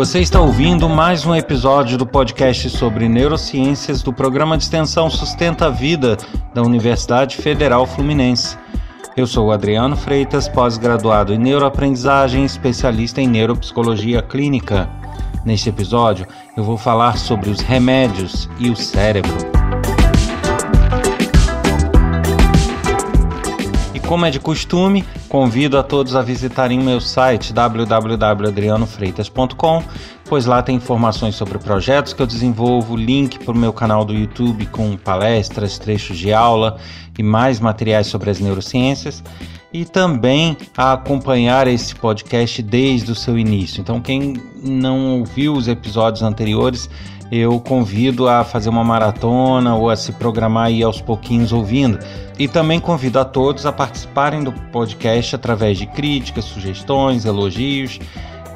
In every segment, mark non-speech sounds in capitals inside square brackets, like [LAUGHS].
Você está ouvindo mais um episódio do podcast sobre neurociências do programa de extensão Sustenta a Vida da Universidade Federal Fluminense. Eu sou Adriano Freitas, pós-graduado em neuroaprendizagem, especialista em neuropsicologia clínica. Neste episódio, eu vou falar sobre os remédios e o cérebro. Como é de costume, convido a todos a visitarem meu site www.adrianofreitas.com, pois lá tem informações sobre projetos que eu desenvolvo, link para o meu canal do YouTube com palestras, trechos de aula e mais materiais sobre as neurociências e também a acompanhar esse podcast desde o seu início. Então, quem não ouviu os episódios anteriores, eu convido a fazer uma maratona ou a se programar aí aos pouquinhos ouvindo. E também convido a todos a participarem do podcast através de críticas, sugestões, elogios.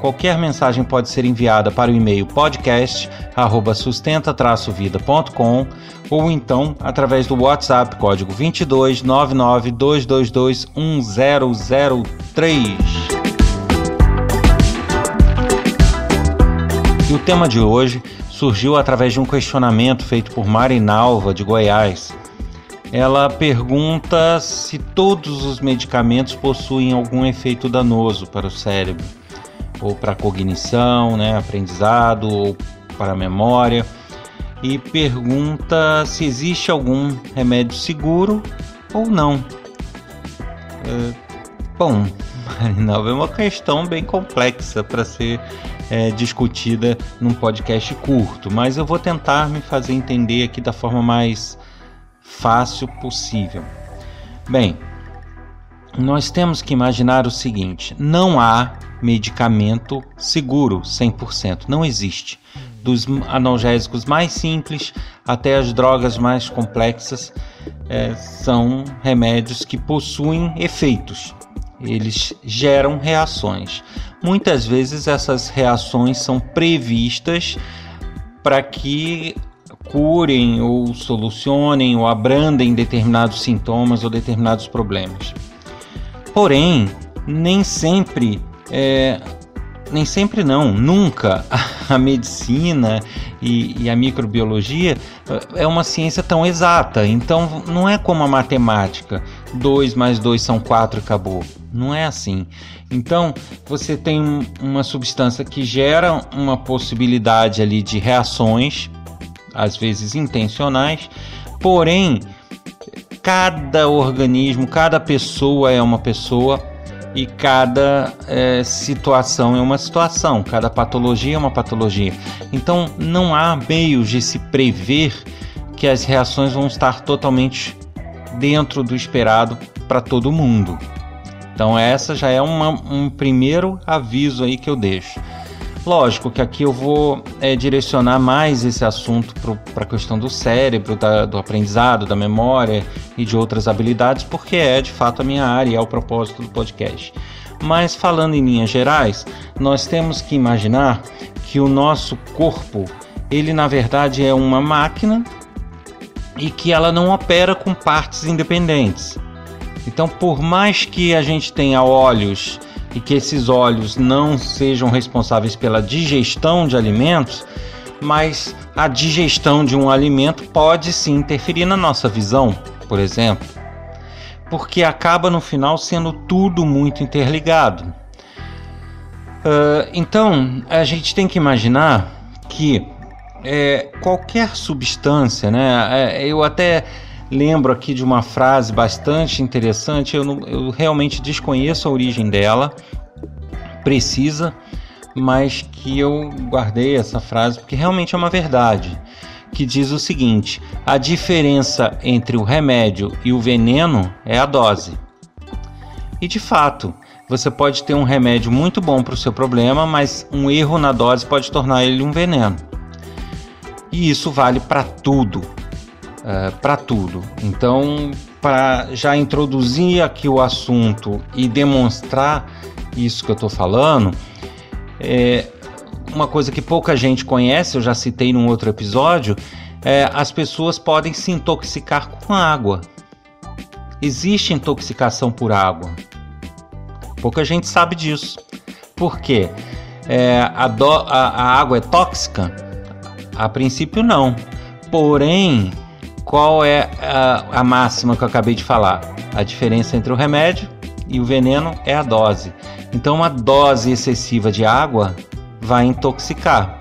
Qualquer mensagem pode ser enviada para o e-mail podcast@sustenta-vida.com ou então através do WhatsApp código 22 99 222 1003. E o tema de hoje surgiu através de um questionamento feito por Marinalva, de Goiás. Ela pergunta se todos os medicamentos possuem algum efeito danoso para o cérebro, ou para cognição, né, aprendizado, ou para memória, e pergunta se existe algum remédio seguro ou não. É, bom, [LAUGHS] Marinalva, é uma questão bem complexa para ser é, discutida num podcast curto, mas eu vou tentar me fazer entender aqui da forma mais fácil possível. Bem, nós temos que imaginar o seguinte: não há medicamento seguro 100%, não existe. Dos analgésicos mais simples até as drogas mais complexas, é, são remédios que possuem efeitos, eles geram reações. Muitas vezes essas reações são previstas para que curem ou solucionem ou abrandem determinados sintomas ou determinados problemas. Porém, nem sempre é, nem sempre não, nunca [LAUGHS] a medicina e, e, a microbiologia é uma ciência tão exata. Então não é como a matemática, 2 mais 2 são 4 e acabou. Não é assim. Então, você tem uma substância que gera uma possibilidade ali de reações, às vezes intencionais, porém, cada organismo, cada pessoa é uma pessoa e cada é, situação é uma situação, cada patologia é uma patologia. Então, não há meios de se prever que as reações vão estar totalmente dentro do esperado para todo mundo. Então essa já é uma, um primeiro aviso aí que eu deixo. Lógico que aqui eu vou é, direcionar mais esse assunto para a questão do cérebro, da, do aprendizado, da memória e de outras habilidades, porque é de fato a minha área e é o propósito do podcast. Mas falando em linhas gerais, nós temos que imaginar que o nosso corpo, ele na verdade é uma máquina e que ela não opera com partes independentes. Então, por mais que a gente tenha olhos e que esses olhos não sejam responsáveis pela digestão de alimentos, mas a digestão de um alimento pode sim interferir na nossa visão, por exemplo, porque acaba no final sendo tudo muito interligado. Uh, então, a gente tem que imaginar que é, qualquer substância, né? É, eu até lembro aqui de uma frase bastante interessante. Eu, não, eu realmente desconheço a origem dela, precisa, mas que eu guardei essa frase porque realmente é uma verdade. Que diz o seguinte: a diferença entre o remédio e o veneno é a dose. E de fato, você pode ter um remédio muito bom para o seu problema, mas um erro na dose pode tornar ele um veneno. E isso vale para tudo, uh, é, para tudo. Então, para já introduzir aqui o assunto e demonstrar isso que eu estou falando, é uma coisa que pouca gente conhece, eu já citei num outro episódio, é, as pessoas podem se intoxicar com água. Existe intoxicação por água. Pouca gente sabe disso. Por quê? é, a, do, a, a água é tóxica? A princípio, não. Porém, qual é a, a, máxima que eu acabei de falar? A diferença entre o remédio e o veneno é a dose. Então, uma dose excessiva de água vai intoxicar.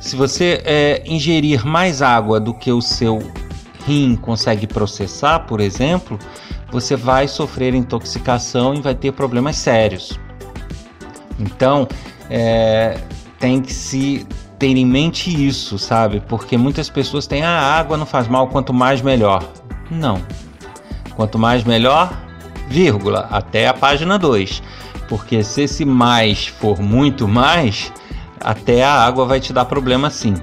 Se você é, ingerir mais água do que o seu rim consegue processar, por exemplo, você vai sofrer intoxicação e vai ter problemas sérios. Então, é, tem que se ter em mente isso, sabe? Porque muitas pessoas têm ah, a água não faz mal, quanto mais melhor. Não. Quanto mais melhor, vírgula, até a página 2. Porque se esse mais for muito mais, até a água vai te dar problema sim.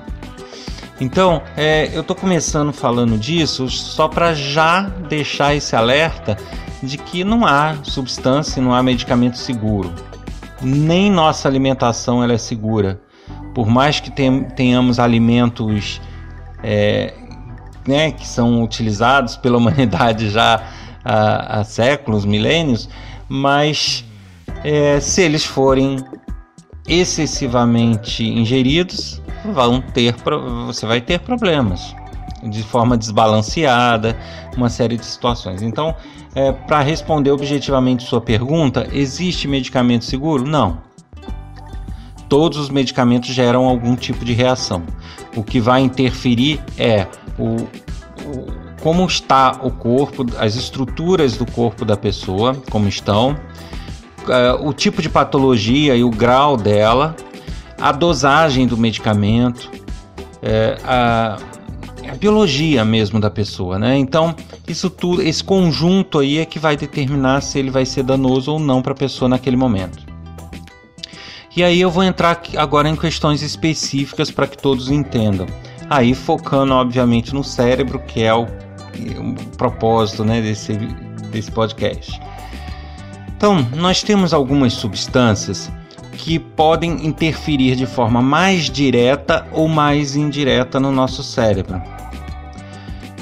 Então, é, eu estou começando falando disso só para já deixar esse alerta de que não há substância, não há medicamento seguro. Nem nossa alimentação ela é segura. Por mais que tenhamos alimentos é, né, que são utilizados pela [LAUGHS] humanidade já há, há séculos, milênios, mas é, se eles forem excessivamente ingeridos, vão ter, você vai ter problemas de forma desbalanceada, uma série de situações. Então, é, para responder objetivamente sua pergunta, existe medicamento seguro? Não. Todos os medicamentos geram algum tipo de reação. O que vai interferir é o, o como está o corpo, as estruturas do corpo da pessoa, como estão, é, o tipo de patologia e o grau dela, a dosagem do medicamento, é, a, a, biologia mesmo da pessoa, né? Então, isso tudo, esse conjunto aí é que vai determinar se ele vai ser danoso ou não para a pessoa naquele momento. E aí eu vou entrar agora em questões específicas para que todos entendam. Aí focando obviamente no cérebro, que é o, o propósito né, desse, desse podcast. Então, nós temos algumas substâncias que podem interferir de forma mais direta ou mais indireta no nosso cérebro.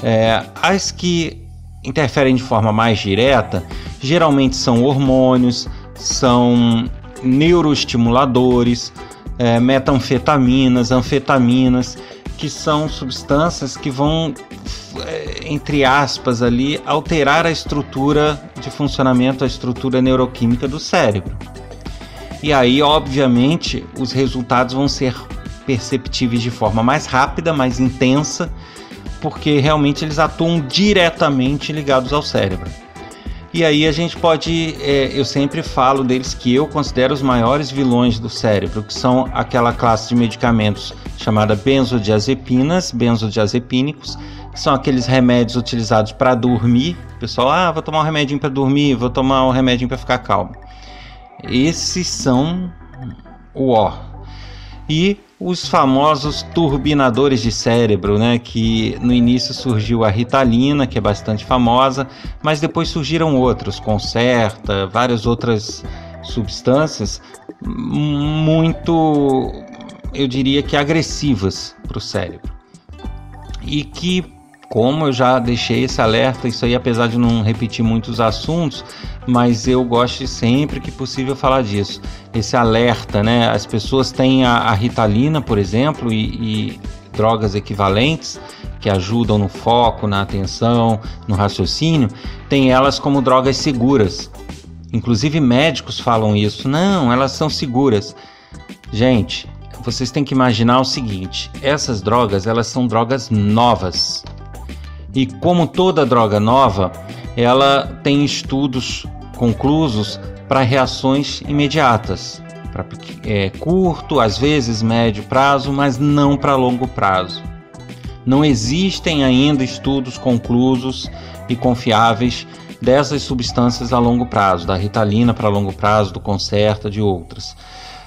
É, as que interferem de forma mais direta geralmente são hormônios, são neuroestimuladores, é, metanfetaminas, anfetaminas, que são substâncias que vão, é, entre aspas, ali, alterar a estrutura de funcionamento, a estrutura neuroquímica do cérebro. E aí, obviamente, os resultados vão ser perceptíveis de forma mais rápida, mais intensa, porque realmente eles atuam diretamente ligados ao cérebro. E aí a gente pode, é, eu sempre falo deles que eu considero os maiores vilões do cérebro, que são aquela classe de medicamentos chamada benzodiazepinas, benzodiazepínicos, que são aqueles remédios utilizados para dormir. O pessoal, ah, vou tomar um remedinho para dormir, vou tomar um remedinho para ficar calmo. Esses são o ó. E os famosos turbinadores de cérebro, né, que no início surgiu a Ritalina, que é bastante famosa, mas depois surgiram outros, Concerta, várias outras substâncias muito, eu diria que agressivas para o cérebro. E que como eu já deixei esse alerta, isso aí apesar de não repetir muitos assuntos, mas eu gosto sempre que possível falar disso. Esse alerta, né? As pessoas têm a, a Ritalina, por exemplo, e, e drogas equivalentes que ajudam no foco, na atenção, no raciocínio, tem elas como drogas seguras. Inclusive médicos falam isso. Não, elas são seguras. Gente, vocês têm que imaginar o seguinte: essas drogas, elas são drogas novas. E como toda droga nova, ela tem estudos conclusos para reações imediatas, para é, curto, às vezes médio prazo, mas não para longo prazo. Não existem ainda estudos conclusos e confiáveis dessas substâncias a longo prazo, da ritalina para longo prazo, do Concerta, de outras.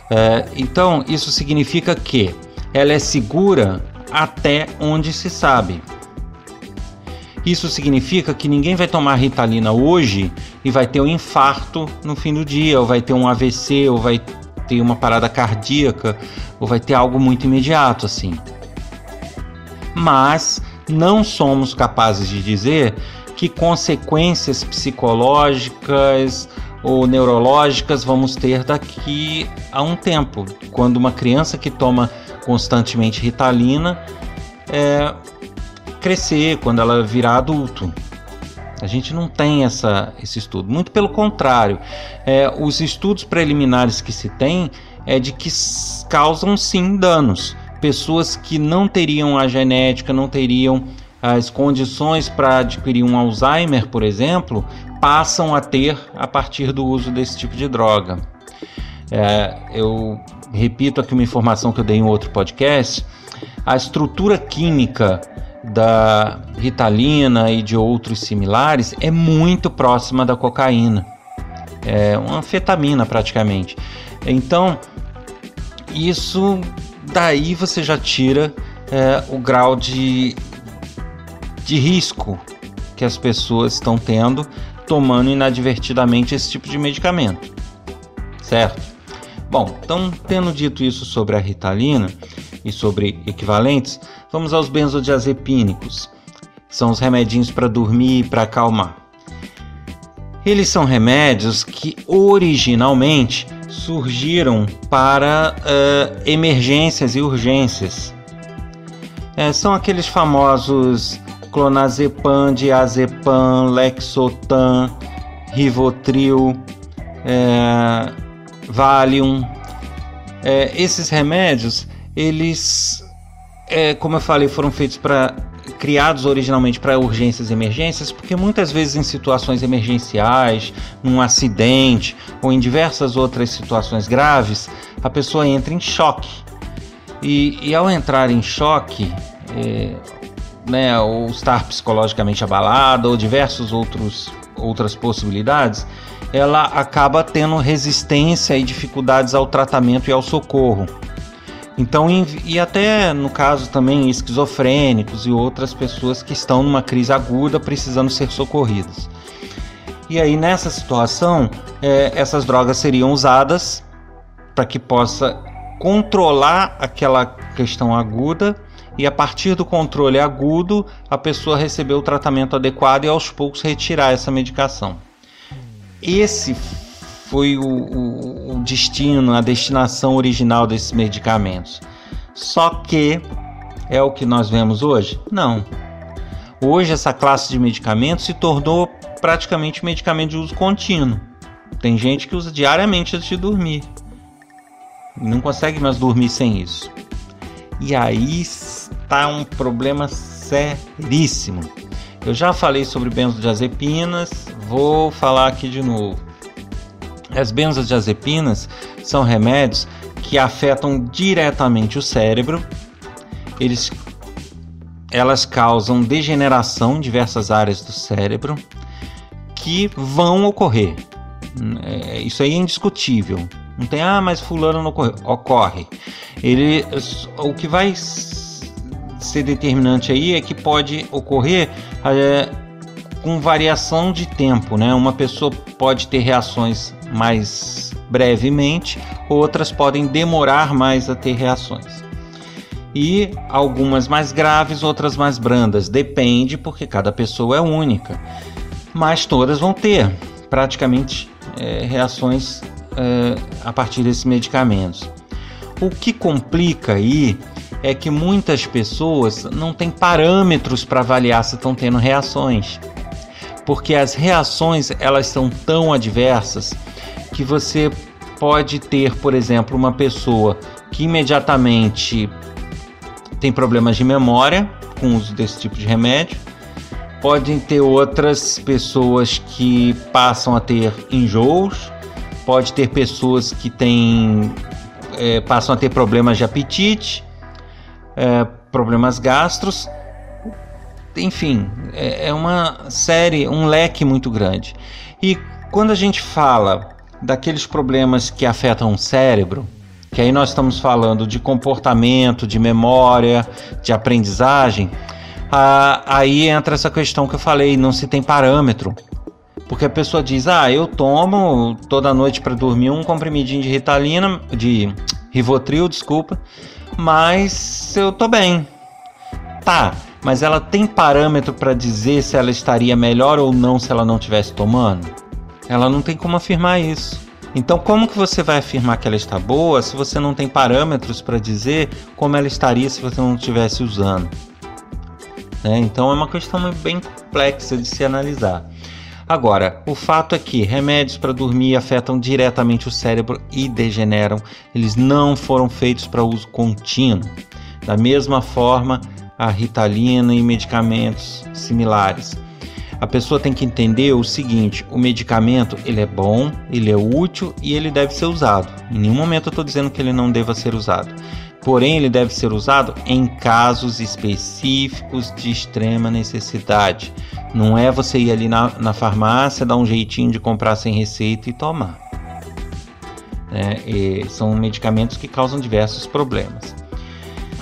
É, então, isso significa que ela é segura até onde se sabe. Isso significa que ninguém vai tomar Ritalina hoje e vai ter um infarto no fim do dia, ou vai ter um AVC, ou vai ter uma parada cardíaca, ou vai ter algo muito imediato assim. Mas não somos capazes de dizer que consequências psicológicas ou neurológicas vamos ter daqui a um tempo, quando uma criança que toma constantemente Ritalina é, crescer, quando ela virar adulto. A gente não tem essa, esse estudo. Muito pelo contrário, é, os estudos preliminares que se tem é de que causam sim danos. Pessoas que não teriam a genética, não teriam as condições para adquirir um Alzheimer, por exemplo, passam a ter a partir do uso desse tipo de droga. É, eu repito aqui uma informação que eu dei em outro podcast: a estrutura química da Ritalina e de outros similares é muito próxima da cocaína. É uma anfetamina praticamente. Então, isso daí você já tira é, o grau de, de risco que as pessoas estão tendo tomando inadvertidamente esse tipo de medicamento, certo? Bom, então tendo dito isso sobre a Ritalina e sobre equivalentes, vamos aos benzodiazepínicos. São os remedinhos para dormir e para acalmar. Eles são remédios que originalmente surgiram para uh, emergências e urgências. É, são aqueles famosos clonazepam, diazepam, lexotan, rivotril, é, valium. É, esses remédios, eles, é, como eu falei, foram feitos para criados originalmente para urgências e emergências, porque muitas vezes em situações emergenciais, num acidente ou em diversas outras situações graves, a pessoa entra em choque. E, e ao entrar em choque, é, né, ou estar psicologicamente abalada, ou diversos outros outras possibilidades, ela acaba tendo resistência e dificuldades ao tratamento e ao socorro. Então, e até no caso também esquizofrênicos e outras pessoas que estão numa crise aguda precisando ser socorridas. E aí nessa situação, é, essas drogas seriam usadas para que possa controlar aquela questão aguda e a partir do controle agudo, a pessoa receber o tratamento adequado e aos poucos retirar essa medicação. Esse foi o, o, o destino, a destinação original desses medicamentos. Só que é o que nós vemos hoje? Não. Hoje essa classe de medicamentos se tornou praticamente medicamento de uso contínuo. Tem gente que usa diariamente antes de dormir. Não consegue mais dormir sem isso. E aí está um problema seríssimo. Eu já falei sobre benzodiazepinas, vou falar aqui de novo. As benzodiazepinas são remédios que afetam diretamente o cérebro. Eles, elas causam degeneração em diversas áreas do cérebro que vão ocorrer. É, isso aí é indiscutível. Não tem, ah, mas fulano não ocorre. Ocorre. Ele, o que vai ser determinante aí é que pode ocorrer é, com variação de tempo, né? Uma pessoa pode ter reações mais brevemente, outras podem demorar mais a ter reações. E algumas mais graves, outras mais brandas, depende porque cada pessoa é única. Mas todas vão ter praticamente é, reações é, a partir desses medicamentos. O que complica aí é que muitas pessoas não têm parâmetros para avaliar se estão tendo reações. Porque as reações elas são tão adversas que você pode ter, por exemplo, uma pessoa que imediatamente tem problemas de memória com o uso desse tipo de remédio. Podem ter outras pessoas que passam a ter enjoos, pode ter pessoas que têm, é, passam a ter problemas de apetite, é, problemas gastros, enfim, é, é uma série, um leque muito grande. E quando a gente fala daqueles problemas que afetam o cérebro, que aí nós estamos falando de comportamento, de memória, de aprendizagem, aí entra essa questão que eu falei, não se tem parâmetro. Porque a pessoa diz: "Ah, eu tomo toda noite para dormir um comprimidinho de Ritalina, de Rivotril, desculpa, mas eu tô bem". Tá, mas ela tem parâmetro para dizer se ela estaria melhor ou não se ela não estivesse tomando? Ela não tem como afirmar isso. Então, como que você vai afirmar que ela está boa se você não tem parâmetros para dizer como ela estaria se você não estivesse usando? É, então, é uma questão bem complexa de se analisar. Agora, o fato é que remédios para dormir afetam diretamente o cérebro e degeneram. Eles não foram feitos para uso contínuo. Da mesma forma, a ritalina e medicamentos similares a pessoa tem que entender o seguinte: o medicamento ele é bom, ele é útil e ele deve ser usado. Em nenhum momento eu estou dizendo que ele não deva ser usado. Porém, ele deve ser usado em casos específicos de extrema necessidade. Não é você ir ali na, na farmácia, dar um jeitinho de comprar sem receita e tomar. É, são medicamentos que causam diversos problemas.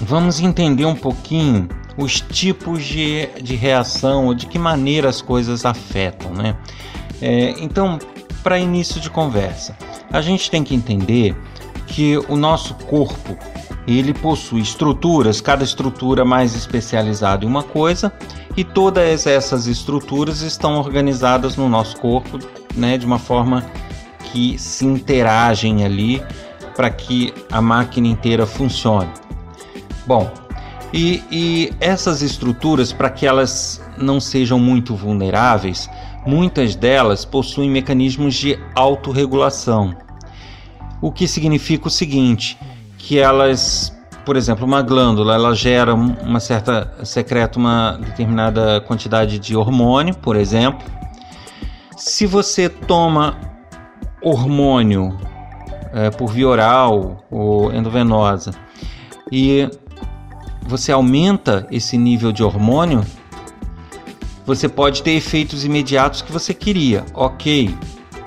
Vamos entender um pouquinho os tipos de, de reação ou de que maneira as coisas afetam, né? É, então, para início de conversa, a gente tem que entender que o nosso corpo ele possui estruturas, cada estrutura mais especializada em uma coisa, e todas essas estruturas estão organizadas no nosso corpo, né, de uma forma que se interagem ali para que a máquina inteira funcione. Bom, e, e essas estruturas, para que elas não sejam muito vulneráveis, muitas delas possuem mecanismos de autorregulação. O que significa o seguinte, que elas, por exemplo, uma glândula, ela gera uma certa secreta uma determinada quantidade de hormônio, por exemplo. Se você toma hormônio é, por via oral ou endovenosa e você aumenta esse nível de hormônio, você pode ter efeitos imediatos que você queria. Ok,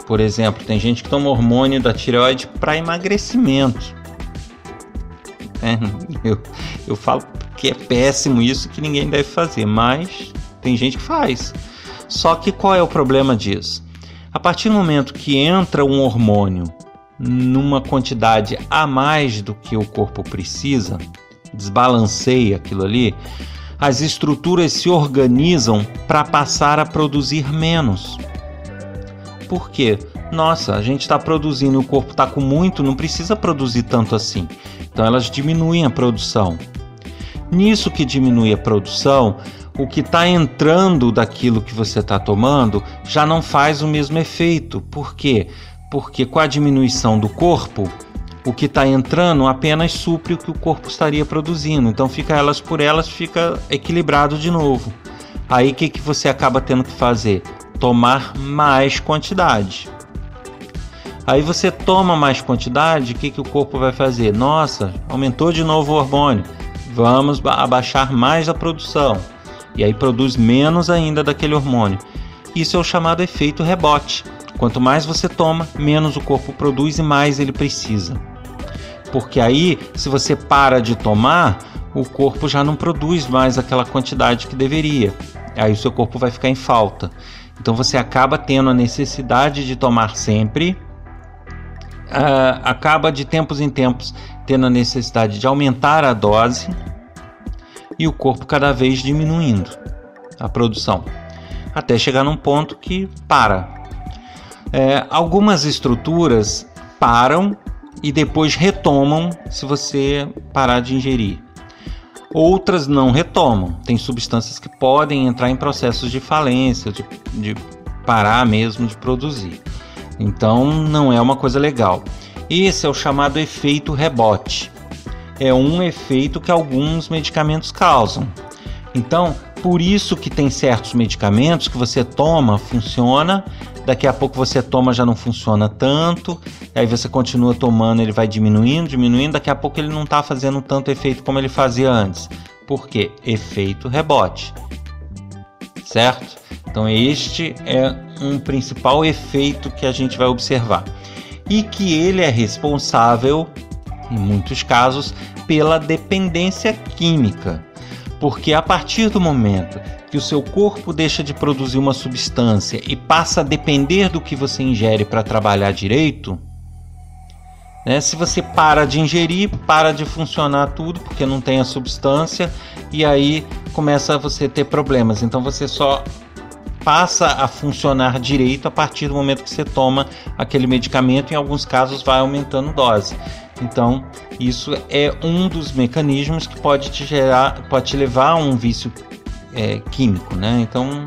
por exemplo, tem gente que toma hormônio da tireoide para emagrecimento. É, eu, eu falo que é péssimo isso, que ninguém deve fazer, mas tem gente que faz. Só que qual é o problema disso? A partir do momento que entra um hormônio numa quantidade a mais do que o corpo precisa, desbalanceia aquilo ali, as estruturas se organizam para passar a produzir menos. Por quê? Nossa, a gente está produzindo, o corpo está com muito, não precisa produzir tanto assim. Então elas diminuem a produção. Nisso que diminui a produção, o que está entrando daquilo que você está tomando já não faz o mesmo efeito. Por quê? Porque com a diminuição do corpo, o que está entrando apenas supre o que o corpo estaria produzindo. Então fica elas por elas, fica equilibrado de novo. Aí o que, que você acaba tendo que fazer? Tomar mais quantidade. Aí você toma mais quantidade, o que, que o corpo vai fazer? Nossa, aumentou de novo o hormônio. Vamos abaixar mais a produção. E aí produz menos ainda daquele hormônio. Isso é o chamado efeito rebote. Quanto mais você toma, menos o corpo produz e mais ele precisa porque aí, se você para de tomar, o corpo já não produz mais aquela quantidade que deveria. Aí o seu corpo vai ficar em falta. Então você acaba tendo a necessidade de tomar sempre, uh, acaba de tempos em tempos tendo a necessidade de aumentar a dose e o corpo cada vez diminuindo a produção, até chegar num ponto que para. É, algumas estruturas param e depois retomam se você parar de ingerir. Outras não retomam. Tem substâncias que podem entrar em processos de falência, de, de parar mesmo de produzir. Então não é uma coisa legal. Esse é o chamado efeito rebote. É um efeito que alguns medicamentos causam. Então, por isso que tem certos medicamentos que você toma, funciona, daqui a pouco você toma já não funciona tanto, aí você continua tomando, ele vai diminuindo, diminuindo, daqui a pouco ele não está fazendo tanto efeito como ele fazia antes. Por quê? Efeito rebote. Certo? Então este é um principal efeito que a gente vai observar. E que ele é responsável, em muitos casos, pela dependência química. Porque a partir do momento que o seu corpo deixa de produzir uma substância e passa a depender do que você ingere para trabalhar direito, né? se você para de ingerir, para de funcionar tudo porque não tem a substância e aí começa você a ter problemas. Então você só passa a funcionar direito a partir do momento que você toma aquele medicamento. Em alguns casos, vai aumentando dose. Então, isso é um dos mecanismos que pode te gerar, pode te levar a um vício é, químico, né? Então,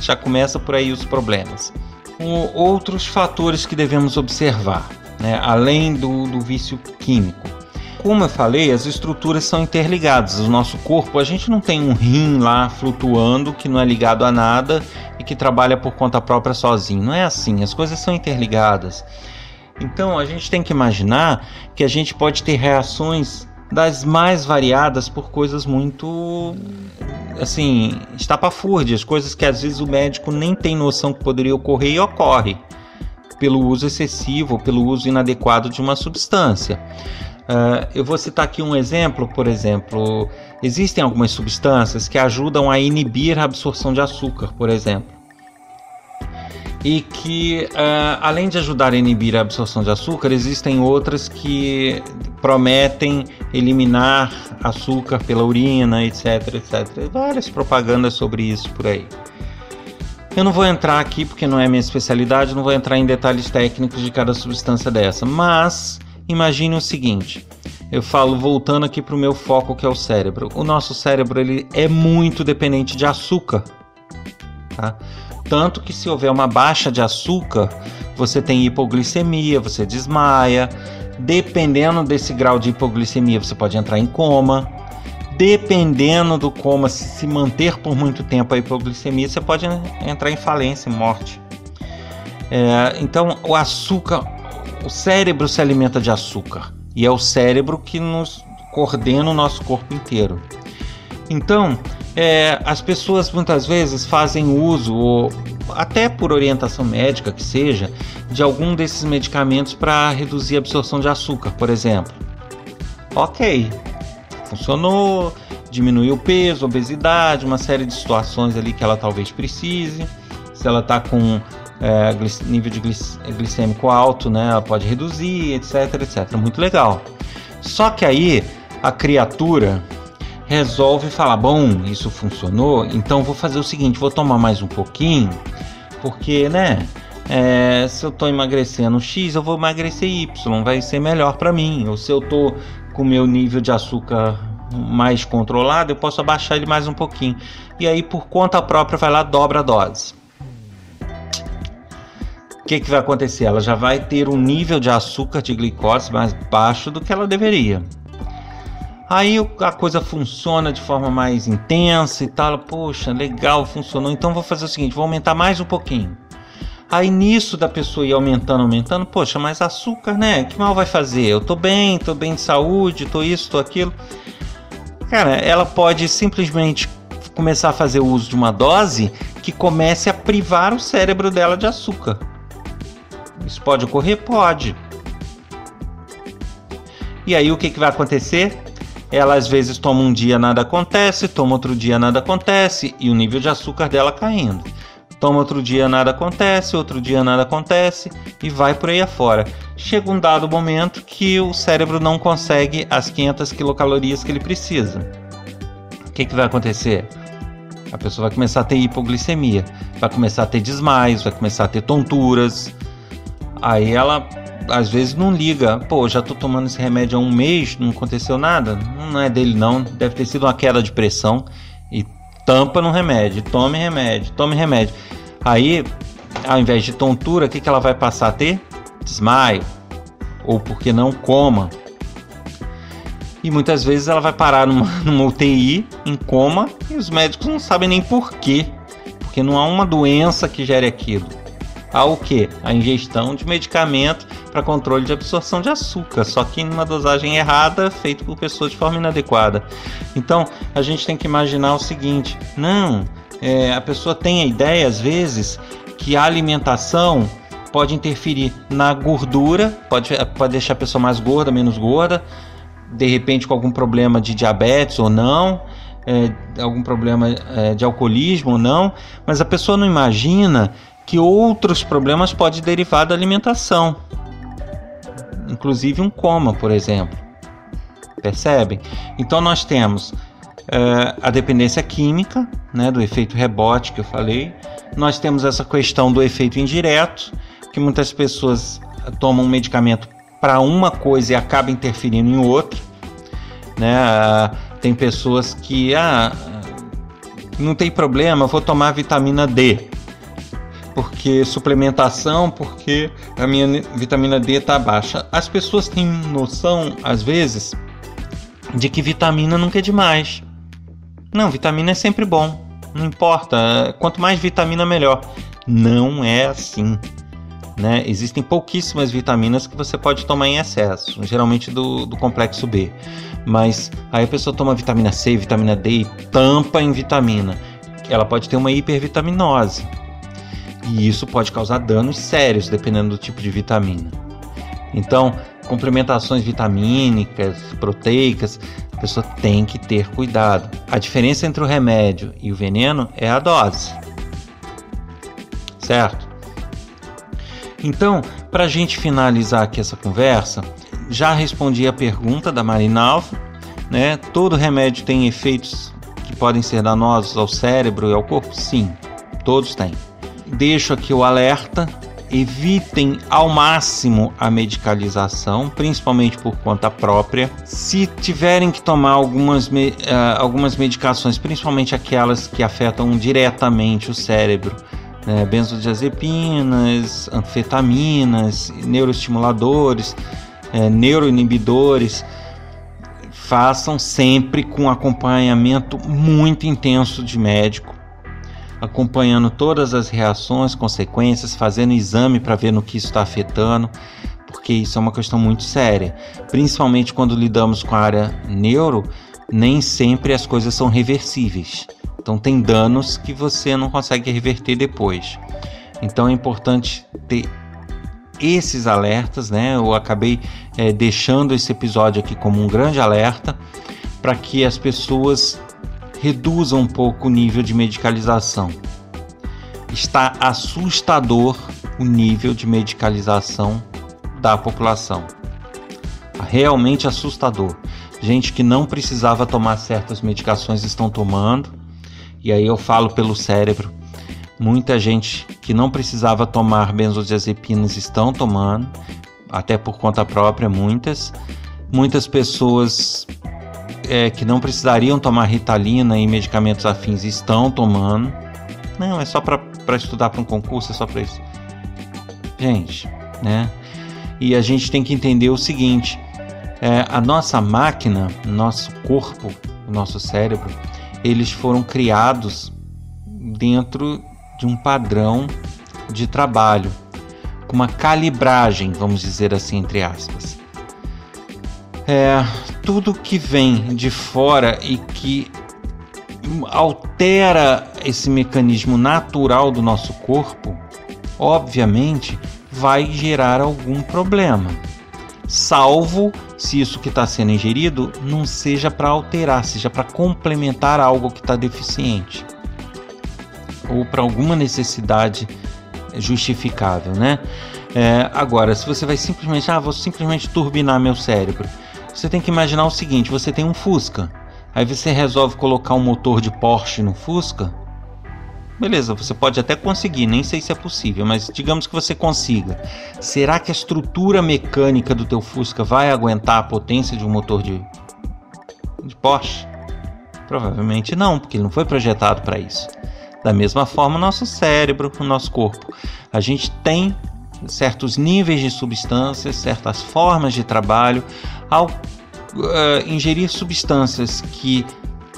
já começa por aí os problemas. Um, outros fatores que devemos observar, né? além do, do vício químico. Como eu falei, as estruturas são interligadas. O nosso corpo, a gente não tem um rim lá flutuando que não é ligado a nada e que trabalha por conta própria sozinho. Não é assim, as coisas são interligadas. Então a gente tem que imaginar que a gente pode ter reações das mais variadas por coisas muito assim, estapafúrdias, coisas que às vezes o médico nem tem noção que poderia ocorrer e ocorre pelo uso excessivo, pelo uso inadequado de uma substância. Uh, eu vou citar aqui um exemplo, por exemplo, existem algumas substâncias que ajudam a inibir a absorção de açúcar, por exemplo e que, uh, além de ajudar a inibir a absorção de açúcar, existem outras que prometem eliminar açúcar pela urina, etc, etc. Várias propagandas sobre isso por aí. Eu não vou entrar aqui porque não é minha especialidade, não vou entrar em detalhes técnicos de cada substância dessa, mas imagine o seguinte. Eu falo voltando aqui para o meu foco que é o cérebro. O nosso cérebro ele é muito dependente de açúcar, tá? Tanto que se houver uma baixa de açúcar, você tem hipoglicemia, você desmaia. Dependendo desse grau de hipoglicemia, você pode entrar em coma. Dependendo do coma, se manter por muito tempo a hipoglicemia, você pode entrar em falência, morte. É, então, o açúcar, o cérebro se alimenta de açúcar e é o cérebro que nos coordena o nosso corpo inteiro. Então, é, as pessoas muitas vezes fazem uso, ou até por orientação médica que seja, de algum desses medicamentos para reduzir a absorção de açúcar, por exemplo. Ok, funcionou, diminuiu o peso, obesidade, uma série de situações ali que ela talvez precise. Se ela está com é, nível de glicêmico alto, né, ela pode reduzir, etc, etc. Muito legal. Só que aí a criatura resolve falar: bom, isso funcionou, então vou fazer o seguinte: vou tomar mais um pouquinho, porque, né? É, se eu tô emagrecendo X, eu vou emagrecer Y, vai ser melhor para mim. Ou se eu tô com meu nível de açúcar mais controlado, eu posso abaixar ele mais um pouquinho. E aí, por conta própria, vai lá dobra a dose. Que, que vai acontecer? Ela já vai ter um nível de açúcar de glicose mais baixo do que ela deveria. Aí a coisa funciona de forma mais intensa e tal. Poxa, legal, funcionou. Então vou fazer o seguinte: vou aumentar mais um pouquinho. Aí nisso da pessoa ir aumentando, aumentando, poxa, mas açúcar, né? Que mal vai fazer? Eu tô bem, tô bem de saúde, tô isso, tô aquilo. Cara, ela pode simplesmente começar a fazer uso de uma dose que comece a privar o cérebro dela de açúcar. Isso pode ocorrer? Pode. E aí o que, que vai acontecer? Ela às vezes toma um dia nada acontece, toma outro dia nada acontece e o nível de açúcar dela caindo. Toma outro dia nada acontece, outro dia nada acontece e vai por aí afora. Chega um dado momento que o cérebro não consegue as 500 quilocalorias que ele precisa. O que, que vai acontecer? A pessoa vai começar a ter hipoglicemia, vai começar a ter desmaios, vai começar a ter tonturas. Aí ela às vezes não liga. Pô, já tô tomando esse remédio há um mês, não aconteceu nada. Não é dele não, deve ter sido uma queda de pressão e tampa no remédio, tome remédio, tome remédio. Aí, ao invés de tontura, o que, que ela vai passar a ter? Desmaio. Ou porque não coma. E muitas vezes ela vai parar numa, [LAUGHS] numa UTI, em coma, e os médicos não sabem nem por quê. Porque não há uma doença que gere aquilo. Há o que? A ingestão de medicamento para controle de absorção de açúcar, só que em uma dosagem errada, feito por pessoas de forma inadequada. Então, a gente tem que imaginar o seguinte: não, é, a pessoa tem a ideia, às vezes, que a alimentação pode interferir na gordura, pode, pode deixar a pessoa mais gorda, menos gorda, de repente com algum problema de diabetes ou não. É, algum problema é, de alcoolismo ou não, mas a pessoa não imagina que outros problemas podem derivar da alimentação inclusive um coma, por exemplo. Percebem? Então nós temos uh, a dependência química, né, do efeito rebote que eu falei, nós temos essa questão do efeito indireto, que muitas pessoas tomam um medicamento para uma coisa e acaba interferindo em outra. Né? Tem pessoas que ah, não tem problema, vou tomar vitamina D. Porque suplementação, porque a minha vitamina D está baixa. As pessoas têm noção, às vezes, de que vitamina nunca é demais. Não, vitamina é sempre bom. Não importa, quanto mais vitamina melhor. Não é assim. Né? Existem pouquíssimas vitaminas que você pode tomar em excesso, geralmente do, do complexo B. Mas aí a pessoa toma vitamina C, vitamina D e tampa em vitamina. Ela pode ter uma hipervitaminose. E isso pode causar danos sérios, dependendo do tipo de vitamina. Então, complementações vitamínicas, proteicas, a pessoa tem que ter cuidado. A diferença entre o remédio e o veneno é a dose. Certo? Então, para a gente finalizar aqui essa conversa, já respondi a pergunta da Marinalva, né? Todo remédio tem efeitos que podem ser danosos ao cérebro e ao corpo? Sim, todos têm. Deixo aqui o alerta. Evitem ao máximo a medicalização, principalmente por conta própria. Se tiverem que tomar algumas, uh, algumas medicações, principalmente aquelas que afetam diretamente o cérebro, né, benzodiazepinas, anfetaminas, neuroestimuladores, é, neuroinibidores, façam sempre com acompanhamento muito intenso de médico acompanhando todas as reações, consequências, fazendo exame para ver no que isso está afetando, porque isso é uma questão muito séria. Principalmente quando lidamos com a área neuro, nem sempre as coisas são reversíveis. Então tem danos que você não consegue reverter depois. Então é importante ter esses alertas, né? Eu acabei é, deixando esse episódio aqui como um grande alerta para que as pessoas reduza um pouco o nível de medicalização. Está assustador o nível de medicalização da população. Realmente assustador. Gente que não precisava tomar certas medicações estão tomando, e aí eu falo pelo cérebro. Muita gente que não precisava tomar benzodiazepinas estão tomando, até por conta própria, muitas. Muitas pessoas é, que não precisariam tomar ritalina e medicamentos afins estão tomando. Não, é só para estudar para um concurso, é só para isso. Gente, né? E a gente tem que entender o seguinte: é, a nossa máquina, nosso corpo, nosso cérebro, eles foram criados dentro de um padrão de trabalho, com uma calibragem, vamos dizer assim, entre aspas. É, tudo que vem de fora e que altera esse mecanismo natural do nosso corpo, obviamente vai gerar algum problema. Salvo se isso que está sendo ingerido não seja para alterar, seja para complementar algo que está deficiente ou para alguma necessidade justificável, né? É, agora, se você vai simplesmente, ah, vou simplesmente turbinar meu cérebro, você tem que imaginar o seguinte: você tem um Fusca, aí você resolve colocar um motor de Porsche no Fusca. Beleza, você pode até conseguir, nem sei se é possível, mas digamos que você consiga. Será que a estrutura mecânica do teu Fusca vai aguentar a potência de um motor de, de Porsche? Provavelmente não, porque ele não foi projetado para isso. Da mesma forma, o nosso cérebro, o nosso corpo. A gente tem certos níveis de substâncias, certas formas de trabalho. Ao uh, ingerir substâncias que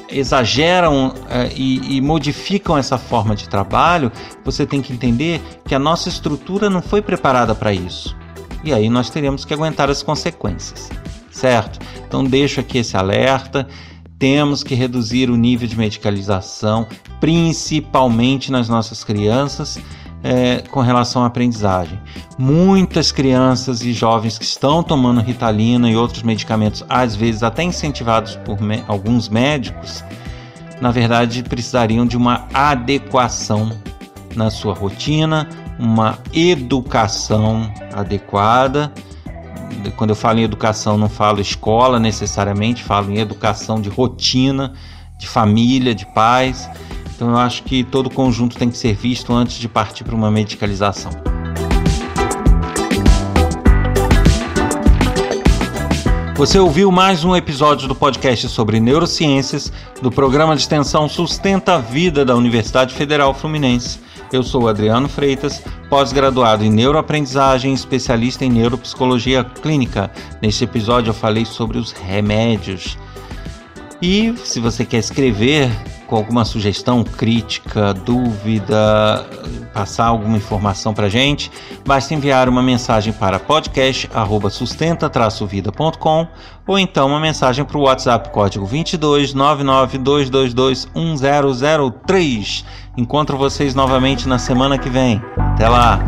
exageram uh, e, e, modificam essa forma de trabalho, você tem que entender que a nossa estrutura não foi preparada para isso. E aí nós teremos que aguentar as consequências, certo? Então deixo aqui esse alerta. Temos que reduzir o nível de medicalização, principalmente nas nossas crianças é, com relação à aprendizagem. Muitas crianças e jovens que estão tomando ritalina e outros medicamentos, às vezes até incentivados por alguns médicos, na verdade precisariam de uma adequação na sua rotina, uma educação adequada. Quando eu falo em educação, não falo escola necessariamente, falo em educação de rotina, de família, de pais Então eu acho que todo conjunto tem que ser visto antes de partir para uma medicalização. Você ouviu mais um episódio do podcast sobre neurociências do programa de extensão Sustenta a Vida da Universidade Federal Fluminense. Eu sou Adriano Freitas, pós-graduado em neuroaprendizagem, especialista em neuropsicologia clínica. Neste episódio eu falei sobre os remédios. E se você quer escrever com alguma sugestão, crítica, dúvida, passar alguma informação para gente, basta enviar uma mensagem para podcast@sustenta-vida.com ou então uma mensagem para o WhatsApp código 22 99222 1003. Encontro vocês novamente na semana que vem. Até lá.